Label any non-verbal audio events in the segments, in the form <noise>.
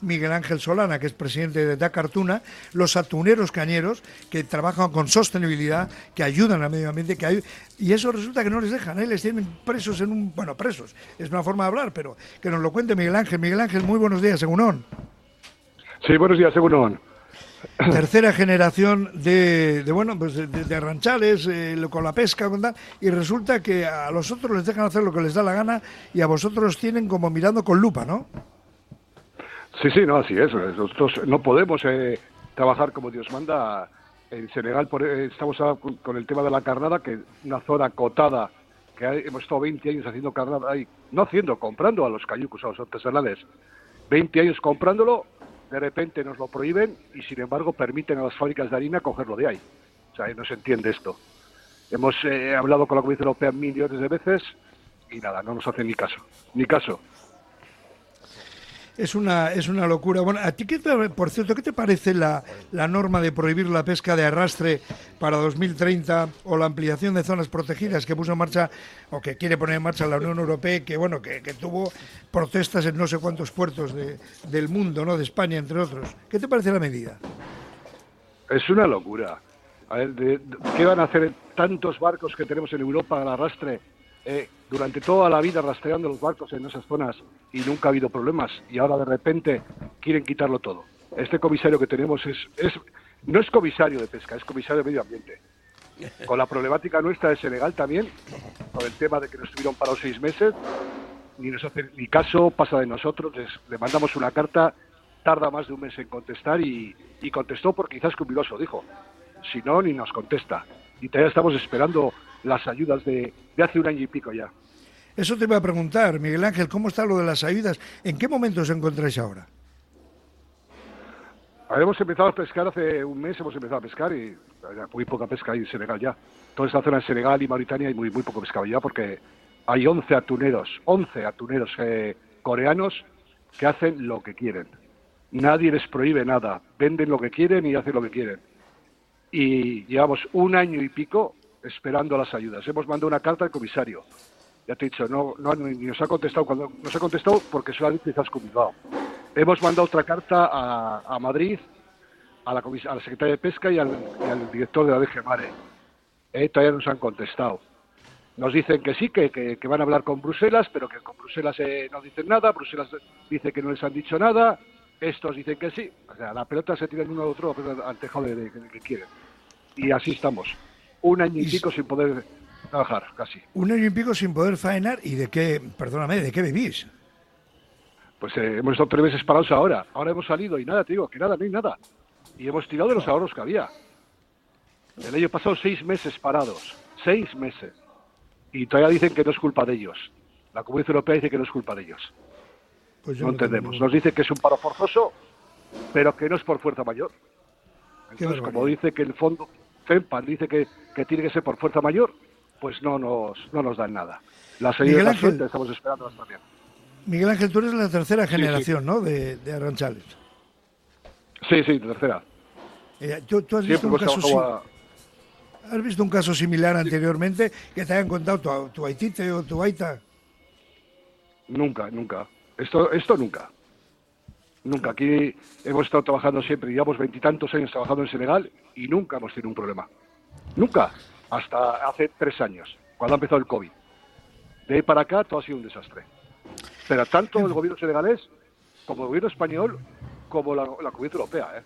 Miguel Ángel Solana, que es presidente de Dakartuna, los atuneros cañeros que trabajan con sostenibilidad, que ayudan al medio ambiente, que hay, y eso resulta que no les dejan, ¿eh? les tienen presos en un, bueno, presos, es una forma de hablar, pero que nos lo cuente Miguel Ángel. Miguel Ángel, muy buenos días, Segunón. Sí, buenos días, Segunón. <coughs> Tercera generación de, bueno, pues de, arranchales, eh, con la pesca, y resulta que a los otros les dejan hacer lo que les da la gana y a vosotros tienen como mirando con lupa, ¿no? Sí, sí, no, así es. Nosotros no podemos eh, trabajar como Dios manda. En Senegal por, eh, estamos con el tema de la carnada, que una zona acotada, que hemos estado 20 años haciendo carnada ahí, no haciendo, comprando a los cayucos, a los artesanales. 20 años comprándolo, de repente nos lo prohíben y sin embargo permiten a las fábricas de harina cogerlo de ahí. O sea, no se entiende esto. Hemos eh, hablado con la Comisión Europea millones de veces y nada, no nos hacen ni caso, ni caso es una, es una locura. Bueno, ¿a ti qué por cierto, qué te parece la, la norma de prohibir la pesca de arrastre para 2030 o la ampliación de zonas protegidas que puso en marcha o que quiere poner en marcha la Unión Europea que bueno que, tuvo protestas en no sé cuántos puertos de, del mundo, ¿no? De España entre otros. ¿Qué te parece la medida? Es una locura. A ver, ¿qué van a hacer tantos barcos que tenemos en Europa al arrastre? Eh, durante toda la vida rastreando los barcos en esas zonas y nunca ha habido problemas y ahora de repente quieren quitarlo todo. Este comisario que tenemos es, es no es comisario de pesca, es comisario de medio ambiente. Con la problemática nuestra de Senegal también, con el tema de que nos estuvieron parados seis meses, ni nos hace ni caso, pasa de nosotros, le mandamos una carta, tarda más de un mes en contestar y, contestó porque quizás cubiloso dijo. Si no, ni nos contesta. Y todavía estamos esperando las ayudas de, de hace un año y pico ya. Eso te iba a preguntar, Miguel Ángel, ¿cómo está lo de las ayudas? ¿En qué momento os encontráis ahora? Hemos empezado a pescar hace un mes, hemos empezado a pescar y muy poca pesca hay en Senegal ya. Toda esta zona de Senegal y Mauritania hay muy, muy poco pescado ya porque hay 11 atuneros, 11 atuneros eh, coreanos que hacen lo que quieren. Nadie les prohíbe nada, venden lo que quieren y hacen lo que quieren. Y llevamos un año y pico esperando las ayudas. Hemos mandado una carta al comisario. Ya te he dicho, no, no ni nos ha contestado cuando nos ha contestado porque solamente quizás Bilbao. Hemos mandado otra carta a, Madrid, a la, a la secretaria de Pesca y al, director de la DG Mare. Eh, todavía nos han contestado. Nos dicen que sí, que, que, van a hablar con Bruselas, pero que con Bruselas eh, no dicen nada. Bruselas dice que no les han dicho nada. Estos dicen que sí. O sea, la pelota se tira de uno a otro al tejado de, que quieren. Y así estamos un año y, pico sin poder trabajar, casi. Un año y pico sin poder faenar, ¿y de qué, perdóname, de qué vivís? Pues eh, hemos estado tres meses parados ahora. Ahora hemos salido y nada, te digo, que nada, no hay nada. Y hemos tirado de los ahorros que había. El año pasado seis meses parados. Seis meses. Y todavía dicen que no es culpa de ellos. La Comunidad Europea dice que no es culpa de ellos. Pues no entendemos. Nos dice que es un paro forzoso, pero que no es por fuerza mayor. Entonces, como dice que el fondo FEMPAN dice que, tiene que ser por fuerza mayor, pues no nos, no nos dan nada. La Miguel Ángel, estamos esperando también. Miguel Ángel, tú eres la tercera generación, ¿no?, de, de Arranchales. Sí, sí, tercera. Eh, ¿tú, has, visto un caso, has visto un caso similar anteriormente que te hayan contado tu, tu haitite o tu aita? Nunca, nunca. Esto, esto nunca. Nunca. Aquí hemos estado trabajando siempre, llevamos veintitantos años trabajando en Senegal y nunca hemos tenido un problema. Nunca. Hasta hace tres años, cuando ha empezado el COVID. De ahí para acá todo ha sido un desastre. Pero tanto el gobierno senegalés como el gobierno español como la, la Comunidad Europea. ¿eh?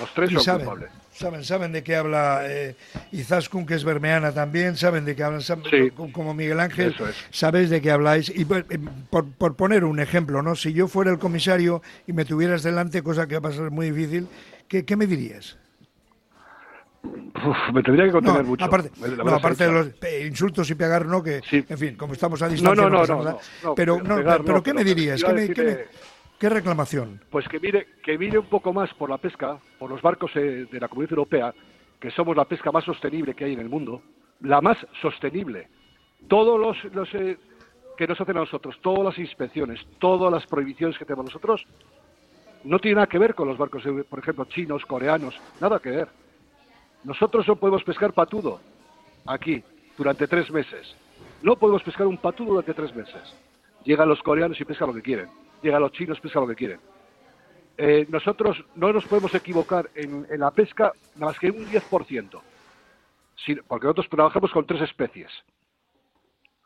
Los tres son saben, culpables. Saben, saben de qué habla eh, Izaskun, que es bermeana también, saben de qué hablan, como Miguel Ángel, sabéis de qué habláis. Y eh, por, poner un ejemplo, ¿no? Si yo fuera el comisario y me tuvieras delante, cosa que va a ser muy difícil, ¿qué, qué me dirías? me tendría que contener mucho. Aparte, aparte de los insultos y pegar, no, que, en fin, como estamos a distancia. No, no, no, no, pero, pero, ¿qué me dirías? ¿Qué me, qué ¿Qué reclamación? Pues que mire, que mire un poco más por la pesca, por los barcos eh, de la Comunidad Europea, que somos la pesca más sostenible que hay en el mundo, la más sostenible. Todos los, los eh, que nos hacen a nosotros, todas las inspecciones, todas las prohibiciones que tenemos nosotros, no tienen nada que ver con los barcos, eh, por ejemplo, chinos, coreanos, nada que ver. Nosotros no podemos pescar patudo aquí durante tres meses. No podemos pescar un patudo durante tres meses. Llegan los coreanos y pescan lo que quieren llega a los chinos, pesca lo que quieren. eh, nosotros no nos podemos equivocar en, la pesca nada más que un 10%, porque nosotros trabajamos con tres especies,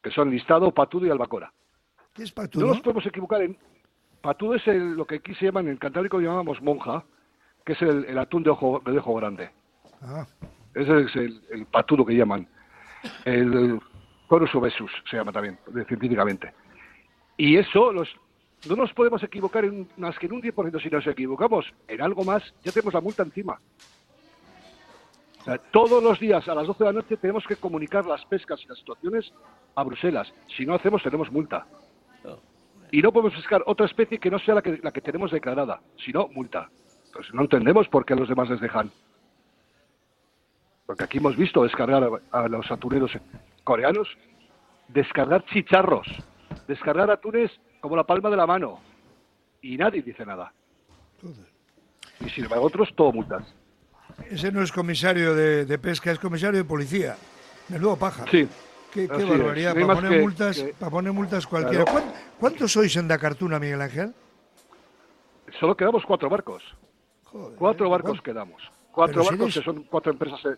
que son listado, patudo y albacora. ¿Qué es patudo? No nos podemos equivocar en... Patudo es lo que aquí se llama, en el Cantábrico llamamos monja, que es el, atún de ojo, de ojo grande. Ah. Ese es el, patudo que llaman. El, Corus obesus se llama también, científicamente. Y eso, los, no nos podemos equivocar en más que en un 10%. Si nos equivocamos en algo más, ya tenemos la multa encima. todos los días a las 12 de la noche tenemos que comunicar las pescas y las situaciones a Bruselas. Si no hacemos, tenemos multa. Y no podemos pescar otra especie que no sea la que, la que tenemos declarada, sino multa. Entonces no entendemos por qué los demás les dejan. Porque aquí hemos visto descargar a, los atuneros coreanos, descargar chicharros, descargar atunes como la palma de la mano. Y nadie dice nada. Y sin embargo otros todo multas. Ese no es comisario de, pesca, es comisario de policía. Menudo paja. Sí. Qué, barbaridad. Para poner, multas, para poner multas cualquiera. ¿Cuántos sois en Dakartuna, Miguel Ángel? Solo quedamos cuatro barcos cuatro barcos quedamos. Cuatro barcos que son cuatro empresas eh,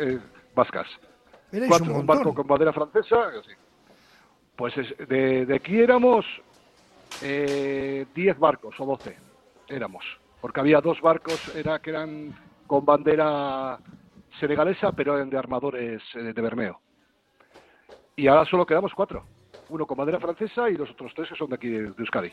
eh, vascas. Cuatro, un, barco con bandera francesa. Pues de, aquí éramos eh, diez barcos o doce. Éramos. Porque había dos barcos que eran con bandera senegalesa, pero eran de armadores de Bermeo. Y ahora solo quedamos cuatro. Uno con bandera francesa y los otros tres que son de aquí de Euskadi.